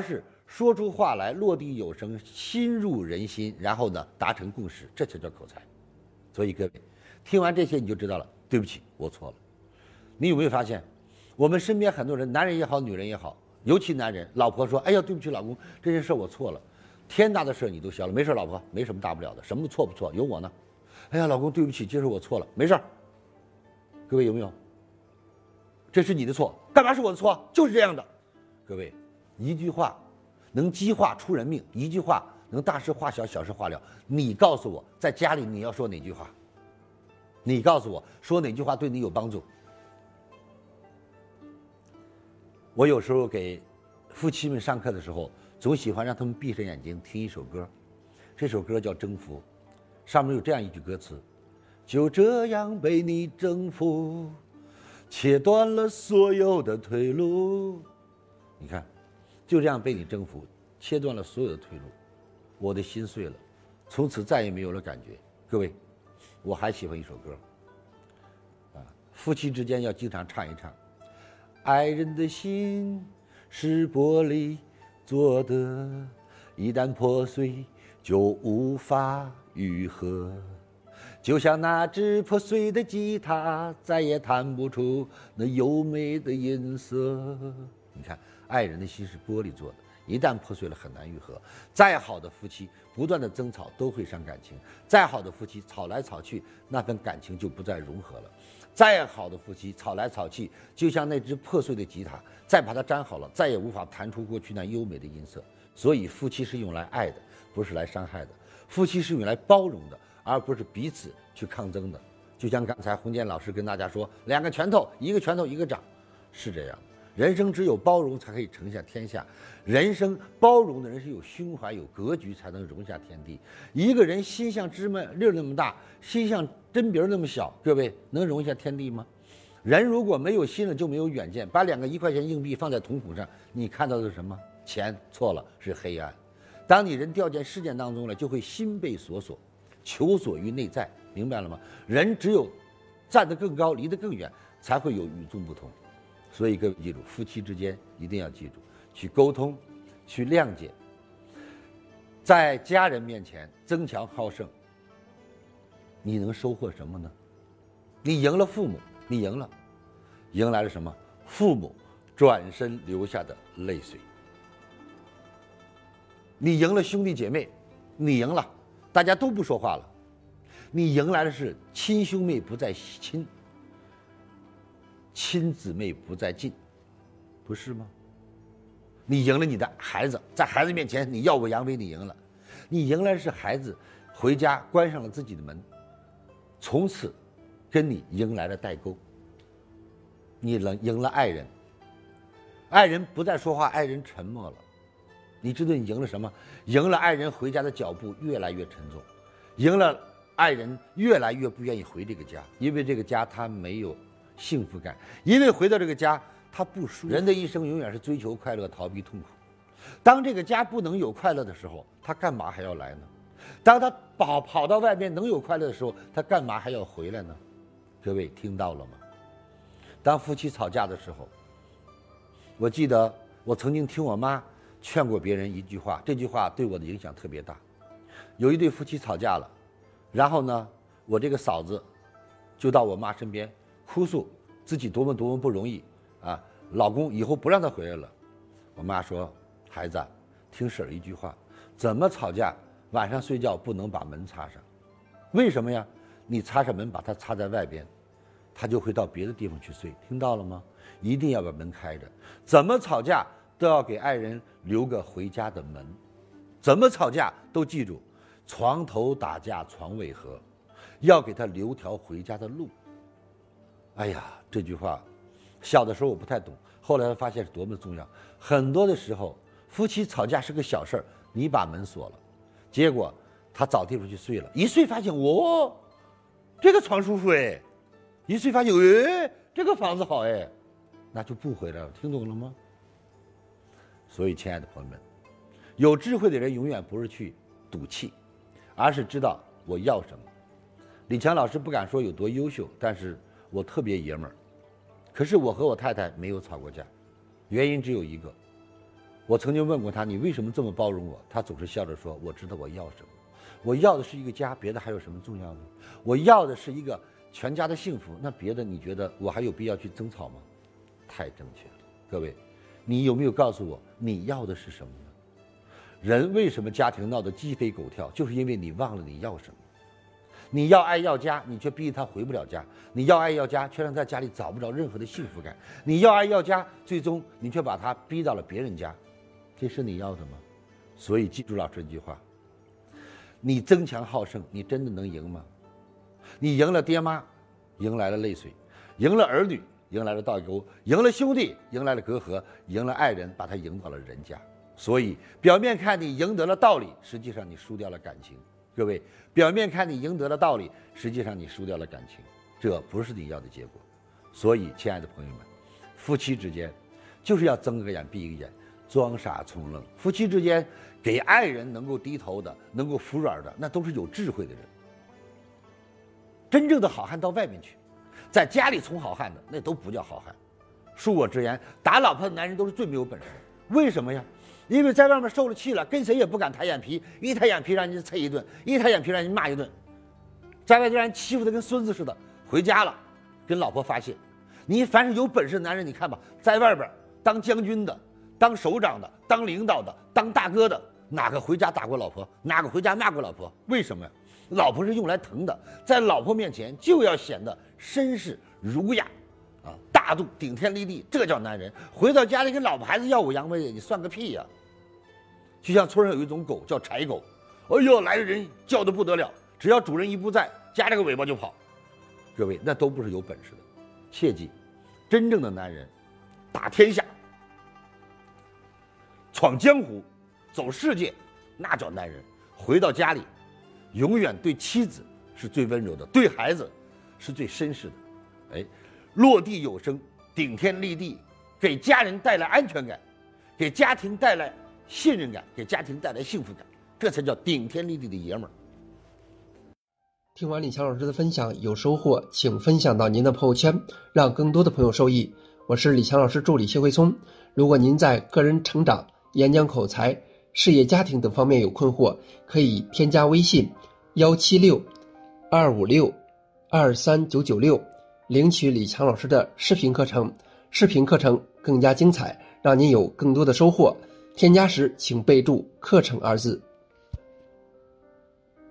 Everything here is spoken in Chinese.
是说出话来落地有声，心入人心，然后呢达成共识，这才叫口才。所以各位，听完这些你就知道了。对不起，我错了。你有没有发现，我们身边很多人，男人也好，女人也好，尤其男人，老婆说：“哎呀，对不起，老公，这件事我错了。”天大的事你都消了，没事，老婆，没什么大不了的，什么错不错，有我呢。哎呀，老公，对不起，接受我错了，没事。各位有没有？这是你的错，干嘛是我的错？就是这样的。各位，一句话能激化出人命，一句话能大事化小，小事化了。你告诉我，在家里你要说哪句话？你告诉我说哪句话对你有帮助？我有时候给夫妻们上课的时候，总喜欢让他们闭上眼睛听一首歌，这首歌叫《征服》，上面有这样一句歌词：“就这样被你征服，切断了所有的退路。”你看，就这样被你征服，切断了所有的退路，我的心碎了，从此再也没有了感觉。各位。我还喜欢一首歌，啊，夫妻之间要经常唱一唱。爱人的心是玻璃做的，一旦破碎就无法愈合，就像那只破碎的吉他，再也弹不出那优美的音色。你看，爱人的心是玻璃做的。一旦破碎了，很难愈合。再好的夫妻，不断的争吵都会伤感情；再好的夫妻，吵来吵去，那份感情就不再融合了。再好的夫妻，吵来吵去，就像那只破碎的吉他，再把它粘好了，再也无法弹出过去那优美的音色。所以，夫妻是用来爱的，不是来伤害的；夫妻是用来包容的，而不是彼此去抗争的。就像刚才洪建老师跟大家说，两个拳头，一个拳头一个掌，是这样的。人生只有包容才可以成下天下，人生包容的人是有胸怀、有格局，才能容下天地。一个人心像芝麻粒那么大，心像针鼻那么小，各位能容下天地吗？人如果没有心了，就没有远见。把两个一块钱硬币放在瞳孔上，你看到的是什么？钱错了，是黑暗。当你人掉进事件当中了，就会心被锁锁，求索于内在，明白了吗？人只有站得更高，离得更远，才会有与众不同。所以各位记住，夫妻之间一定要记住，去沟通，去谅解，在家人面前争强好胜，你能收获什么呢？你赢了父母，你赢了，迎来了什么？父母转身流下的泪水。你赢了兄弟姐妹，你赢了，大家都不说话了，你迎来的是亲兄妹不再亲。亲姊妹不再近，不是吗？你赢了你的孩子，在孩子面前你耀武扬威，你赢了。你赢了是孩子回家关上了自己的门，从此跟你迎来了代沟。你能赢了爱人，爱人不再说话，爱人沉默了。你知道你赢了什么？赢了爱人回家的脚步越来越沉重，赢了爱人越来越不愿意回这个家，因为这个家他没有。幸福感，因为回到这个家，他不舒服。人的一生永远是追求快乐，逃避痛苦。当这个家不能有快乐的时候，他干嘛还要来呢？当他跑跑到外面能有快乐的时候，他干嘛还要回来呢？各位听到了吗？当夫妻吵架的时候，我记得我曾经听我妈劝过别人一句话，这句话对我的影响特别大。有一对夫妻吵架了，然后呢，我这个嫂子就到我妈身边。哭诉自己多么多么不容易啊！老公以后不让她回来了。我妈说：“孩子，听婶儿一句话，怎么吵架晚上睡觉不能把门插上？为什么呀？你插上门，把它插在外边，他就会到别的地方去睡。听到了吗？一定要把门开着。怎么吵架都要给爱人留个回家的门。怎么吵架都记住，床头打架床尾和，要给他留条回家的路。”哎呀，这句话，小的时候我不太懂，后来发现是多么重要。很多的时候，夫妻吵架是个小事儿，你把门锁了，结果他找地方去睡了，一睡发现哦，这个床舒服哎，一睡发现哎，这个房子好哎，那就不回来了。听懂了吗？所以，亲爱的朋友们，有智慧的人永远不是去赌气，而是知道我要什么。李强老师不敢说有多优秀，但是。我特别爷们儿，可是我和我太太没有吵过架，原因只有一个，我曾经问过她，你为什么这么包容我？她总是笑着说：“我知道我要什么，我要的是一个家，别的还有什么重要呢？我要的是一个全家的幸福，那别的你觉得我还有必要去争吵吗？”太正确了，各位，你有没有告诉我你要的是什么呢？人为什么家庭闹得鸡飞狗跳，就是因为你忘了你要什么。你要爱要家，你却逼他回不了家；你要爱要家，却让在家里找不着任何的幸福感；你要爱要家，最终你却把他逼到了别人家。这是你要的吗？所以记住老师一句话：你争强好胜，你真的能赢吗？你赢了爹妈，迎来了泪水；赢了儿女，迎来了倒钩；赢了兄弟，迎来了隔阂；赢了爱人，把他赢到了人家。所以表面看你赢得了道理，实际上你输掉了感情。各位，表面看你赢得了道理，实际上你输掉了感情，这不是你要的结果。所以，亲爱的朋友们，夫妻之间就是要睁个眼闭一个眼。装傻充愣，夫妻之间给爱人能够低头的、能够服软的，那都是有智慧的人。真正的好汉到外面去，在家里充好汉的那都不叫好汉。恕我直言，打老婆的男人都是最没有本事的。为什么呀？因为在外面受了气了，跟谁也不敢抬眼皮，一抬眼皮让人家啐一顿，一抬眼皮让人骂一顿，在外边让人欺负的跟孙子似的。回家了，跟老婆发泄。你凡是有本事的男人，你看吧，在外边当将军的。当首长的、当领导的、当大哥的，哪个回家打过老婆？哪个回家骂过老婆？为什么呀？老婆是用来疼的，在老婆面前就要显得绅士儒雅，啊，大度、顶天立地，这叫男人。回到家里跟老婆孩子耀武扬威，你算个屁呀！就像村上有一种狗叫柴狗，哎呦，来的人叫的不得了，只要主人一不在，夹着个尾巴就跑。各位，那都不是有本事的，切记，真正的男人，打天下。闯江湖，走世界，那叫男人。回到家里，永远对妻子是最温柔的，对孩子是最绅士的。哎，落地有声，顶天立地，给家人带来安全感，给家庭带来信任感，给家庭带来幸福感，这才叫顶天立地的爷们儿。听完李强老师的分享，有收获，请分享到您的朋友圈，让更多的朋友受益。我是李强老师助理谢慧聪。如果您在个人成长，演讲口才、事业家庭等方面有困惑，可以添加微信：幺七六二五六二三九九六，领取李强老师的视频课程。视频课程更加精彩，让您有更多的收获。添加时请备注“课程”二字。